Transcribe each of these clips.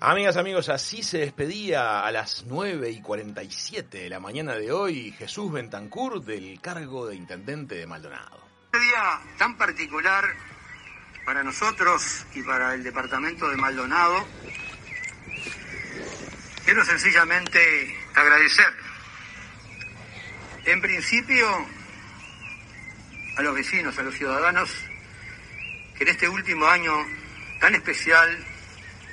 Amigas, amigos, así se despedía a las 9 y 47 de la mañana de hoy Jesús Bentancur del cargo de intendente de Maldonado. Este día tan particular para nosotros y para el departamento de Maldonado, quiero sencillamente agradecer, en principio, a los vecinos, a los ciudadanos, que en este último año tan especial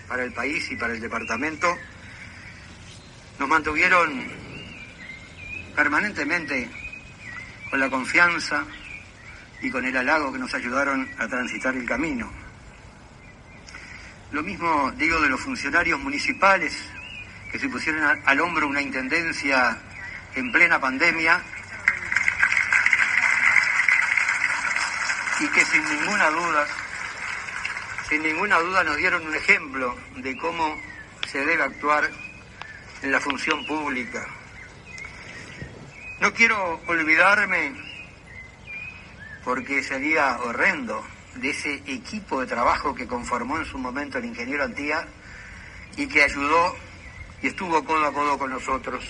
para el país y para el departamento, nos mantuvieron permanentemente con la confianza y con el halago que nos ayudaron a transitar el camino. Lo mismo digo de los funcionarios municipales que se pusieron al hombro una intendencia en plena pandemia y que sin ninguna duda sin ninguna duda nos dieron un ejemplo de cómo se debe actuar en la función pública. No quiero olvidarme, porque sería horrendo, de ese equipo de trabajo que conformó en su momento el ingeniero Antía y que ayudó y estuvo codo a codo con nosotros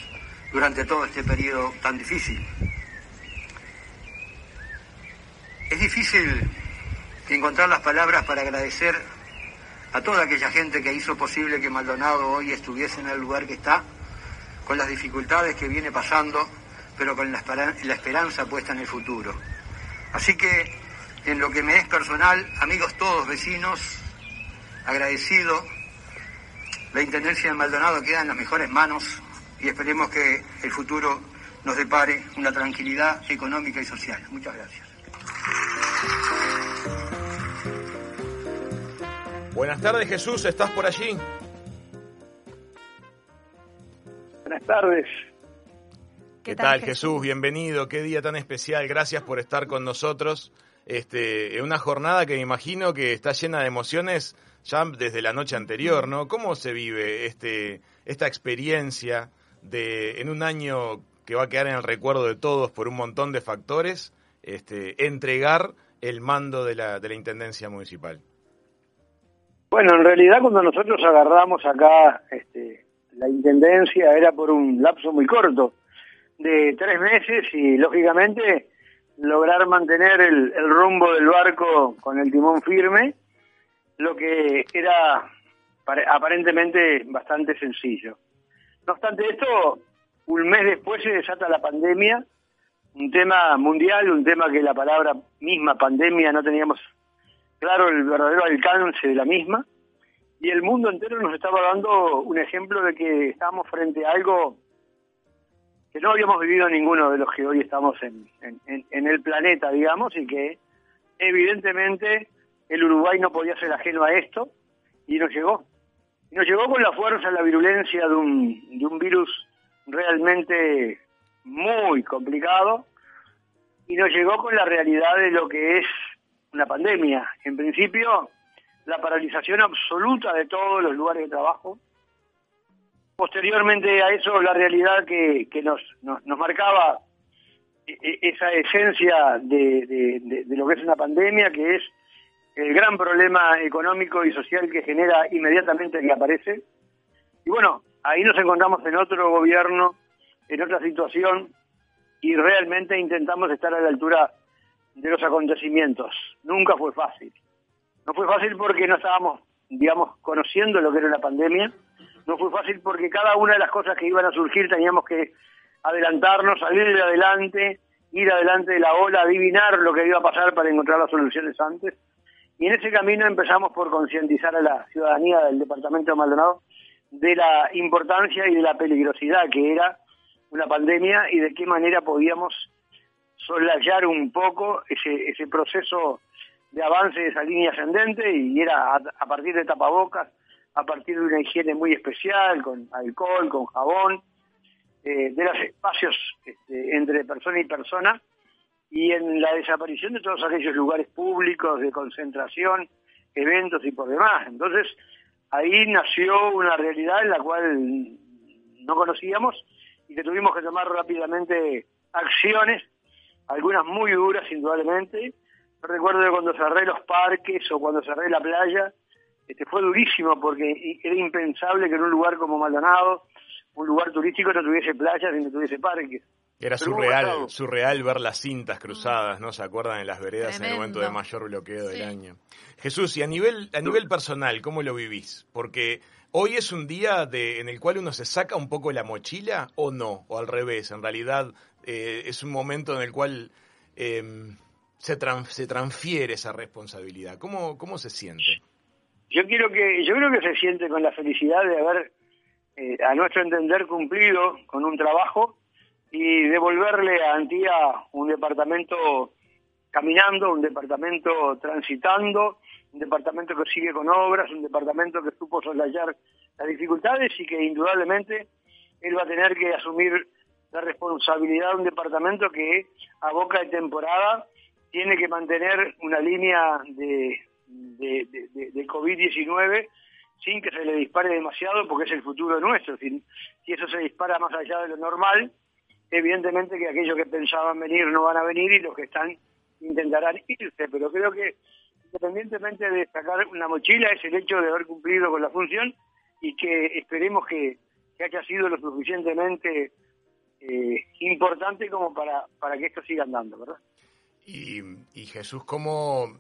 durante todo este periodo tan difícil. Es difícil encontrar las palabras para agradecer a toda aquella gente que hizo posible que Maldonado hoy estuviese en el lugar que está, con las dificultades que viene pasando, pero con la, esperanza puesta en el futuro. Así que, en lo que me es personal, amigos todos, vecinos, agradecido, la Intendencia de Maldonado queda en las mejores manos y esperemos que el futuro nos depare una tranquilidad económica y social. Muchas gracias. Buenas tardes Jesús, ¿estás por allí? Buenas tardes. ¿Qué, tal, Jesús? Bienvenido, qué día tan especial, gracias por estar con nosotros. Este, en una jornada que me imagino que está llena de emociones ya desde la noche anterior, ¿no? ¿Cómo se vive este, esta experiencia de en un año que va a quedar en el recuerdo de todos por un montón de factores, este, entregar el mando de la, de la Intendencia Municipal? Bueno, en realidad cuando nosotros agarramos acá este, la intendencia era por un lapso muy corto, de tres meses y lógicamente lograr mantener el, rumbo del barco con el timón firme, lo que era aparentemente bastante sencillo. No obstante esto, un mes después se desata la pandemia, un tema mundial, un tema que la palabra misma pandemia no teníamos claro el verdadero alcance de la misma, y el mundo entero nos estaba dando un ejemplo de que estábamos frente a algo que no habíamos vivido ninguno de los que hoy estamos en, en, el planeta, digamos, y que evidentemente el Uruguay no podía ser ajeno a esto, y nos llegó. Y nos llegó con la fuerza, la virulencia de un, de un virus realmente muy complicado, y nos llegó con la realidad de lo que es una pandemia. En principio, la paralización absoluta de todos los lugares de trabajo. Posteriormente a eso, la realidad que, que nos, nos, marcaba e, e, esa esencia de, lo que es una pandemia, que es el gran problema económico y social que genera inmediatamente que aparece. Y bueno, ahí nos encontramos en otro gobierno, en otra situación, y realmente intentamos estar a la altura de los acontecimientos. Nunca fue fácil. No fue fácil porque no estábamos, digamos, conociendo lo que era la pandemia. No fue fácil porque cada una de las cosas que iban a surgir teníamos que adelantarnos, salir de adelante, ir adelante de la ola, adivinar lo que iba a pasar para encontrar las soluciones antes. Y en ese camino empezamos por concientizar a la ciudadanía del departamento de Maldonado de la importancia y de la peligrosidad que era una pandemia y de qué manera podíamos soslayar un poco ese, ese proceso de avance de esa línea ascendente y era a, partir de tapabocas, a partir de una higiene muy especial, con alcohol, con jabón, eh, de los espacios este, entre persona y persona, y en la desaparición de todos aquellos lugares públicos de concentración, eventos y por demás. Entonces, ahí nació una realidad en la cual no conocíamos y que tuvimos que tomar rápidamente acciones, algunas muy duras indudablemente, recuerdo de cuando cerré los parques o cuando cerré la playa, este, fue durísimo porque era impensable que en un lugar como Maldonado, un lugar turístico, no tuviese playas y no tuviese parques. Era surreal, surreal ver las cintas cruzadas, ¿no? ¿Se acuerdan en las veredas en el momento de mayor bloqueo del año? Jesús, y a nivel, a nivel personal, ¿cómo lo vivís? Porque hoy es un día de, en el cual uno se saca un poco la mochila o no, o al revés, en realidad eh, es un momento en el cual em, se, se transfiere esa responsabilidad. ¿Cómo, ¿Cómo se siente? Yo quiero que, yo creo que se siente con la felicidad de haber, eh, a nuestro entender, cumplido con un trabajo y devolverle a Antía un departamento caminando, un departamento transitando, un departamento que sigue con obras, un departamento que supo soslayar las dificultades y que indudablemente él va a tener que asumir la responsabilidad de un departamento que a boca de temporada tiene que mantener una línea de, de, de, COVID-19 sin que se le dispare demasiado porque es el futuro nuestro. Si, si eso se dispara más allá de lo normal, evidentemente que aquellos que pensaban venir no van a venir y los que están intentarán irse, pero creo que independientemente de sacar una mochila es el hecho de haber cumplido con la función y que esperemos que, haya sido lo suficientemente eh, importante como para, para que esto siga andando, ¿verdad? Y, y Jesús, ¿cómo,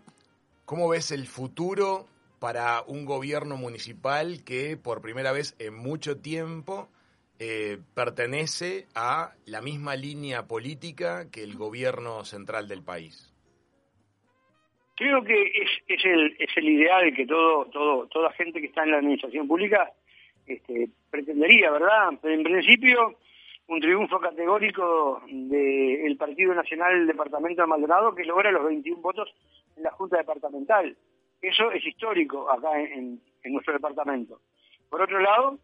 ¿cómo ves el futuro para un gobierno municipal que por primera vez en mucho tiempo eh, pertenece a la misma línea política que el gobierno central del país. Creo que es, es, el, es el ideal que todo, todo, toda gente que está en la administración pública este, pretendería, ¿verdad? Pero en principio, un triunfo categórico del Partido Nacional del Departamento de Maldonado que logra los 21 votos en la Junta Departamental. Eso es histórico acá en nuestro departamento. Por otro lado,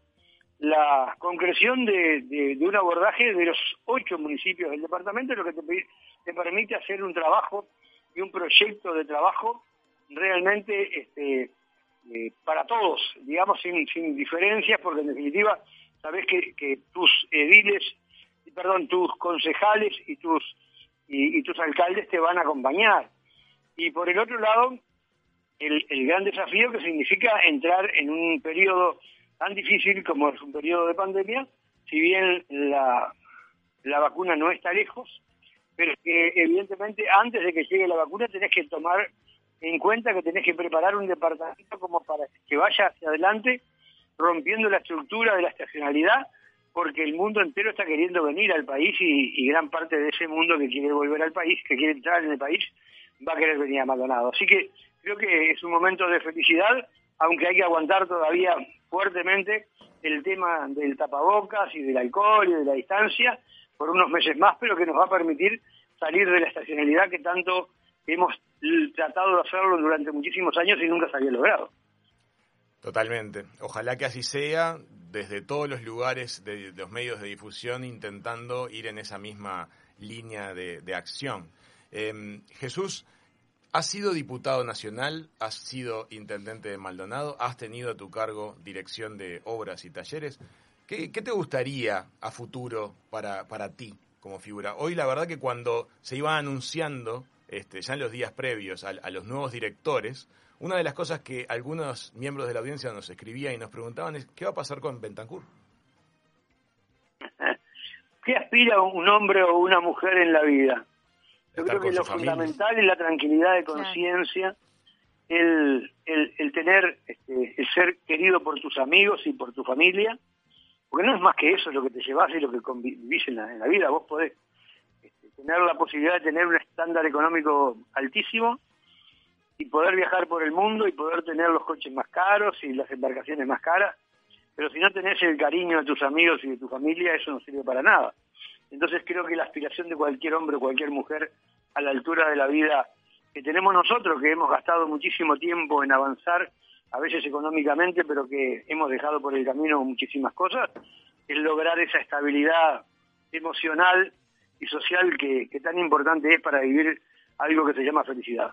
la concreción de, un abordaje de los ocho municipios del departamento, lo que te, permite hacer un trabajo y un proyecto de trabajo realmente este, eh, para todos, digamos, sin, diferencias, porque en definitiva sabes que, tus ediles, perdón, tus concejales y tus, y, tus alcaldes te van a acompañar. Y por el otro lado, el, el gran desafío que significa entrar en un periodo tan difícil como es un periodo de pandemia, si bien la, la vacuna no está lejos, pero que evidentemente antes de que llegue la vacuna tenés que tomar en cuenta que tenés que preparar un departamento como para que vaya hacia adelante rompiendo la estructura de la estacionalidad porque el mundo entero está queriendo venir al país y, gran parte de ese mundo que quiere volver al país, que quiere entrar en el país, va a querer venir a Maldonado. Así que creo que es un momento de felicidad, aunque hay que aguantar todavía fuertemente el tema del tapabocas y del alcohol y de la distancia por unos meses más, pero que nos va a permitir salir de la estacionalidad que tanto hemos tratado de hacerlo durante muchísimos años y nunca se había logrado. Totalmente. Ojalá que así sea, desde todos los lugares de, los medios de difusión, intentando ir en esa misma línea de, acción. Em, Jesús, Has sido diputado nacional, has sido intendente de Maldonado, has tenido a tu cargo dirección de obras y talleres. ¿Qué, te gustaría a futuro para, para ti como figura? Hoy la verdad que cuando se iba anunciando, este, ya en los días previos, a, los nuevos directores, una de las cosas que algunos miembros de la audiencia nos escribían y nos preguntaban es ¿qué va a pasar con Bentancur? ¿Qué aspira un hombre o una mujer en la vida? Yo creo que lo fundamental es la tranquilidad de conciencia, el, el, tener, este, el ser querido por tus amigos y por tu familia, porque no es más que eso lo que te llevas y lo que vivís en la, vida. Vos podés este, tener la posibilidad de tener un estándar económico altísimo y poder viajar por el mundo y poder tener los coches más caros y las embarcaciones más caras, pero si no tenés el cariño de tus amigos y de tu familia, eso no sirve para nada. Entonces creo que la aspiración de cualquier hombre o cualquier mujer a la altura de la vida que tenemos nosotros, que hemos gastado muchísimo tiempo en avanzar, a veces económicamente, pero que hemos dejado por el camino muchísimas cosas, es lograr esa estabilidad emocional y social que, tan importante es para vivir algo que se llama felicidad.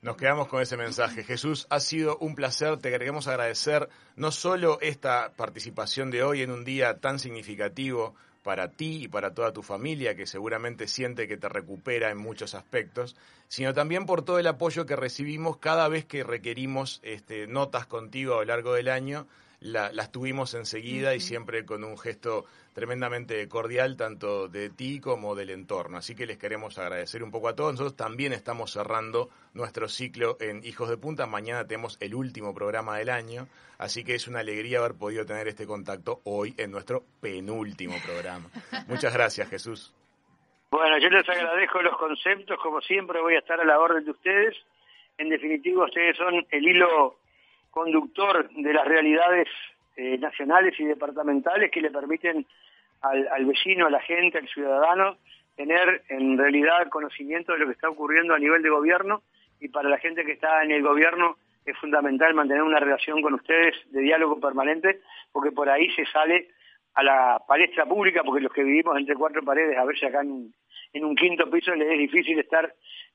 Nos quedamos con ese mensaje. Jesús, ha sido un placer. Te queremos agradecer no solo esta participación de hoy en un día tan significativo para ti y para toda tu familia, que seguramente siente que te recupera en muchos aspectos, sino también por todo el apoyo que recibimos cada vez que requerimos este, notas contigo a lo largo del año las tuvimos enseguida y siempre con un gesto tremendamente cordial, tanto de ti como del entorno. Así que les queremos agradecer un poco a todos. Nosotros también estamos cerrando nuestro ciclo en Hijos de Punta. Mañana tenemos el último programa del año, así que es una alegría haber podido tener este contacto hoy en nuestro penúltimo programa. Muchas gracias, Jesús. Bueno, yo les agradezco los conceptos, como siempre voy a estar a la orden de ustedes. En definitiva, ustedes son el hilo conductor de las realidades eh, nacionales y departamentales que le permiten al, vecino, a la gente, al ciudadano, tener en realidad conocimiento de lo que está ocurriendo a nivel de gobierno y para la gente que está en el gobierno es fundamental mantener una relación con ustedes de diálogo permanente porque por ahí se sale a la palestra pública porque los que vivimos entre cuatro paredes a ver si acá en, en un quinto piso les es difícil estar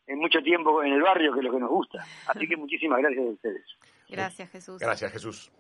en mucho tiempo en el barrio que es lo que nos gusta. Así que muchísimas gracias a ustedes. Gracias, Jesús. Gracias, Jesús.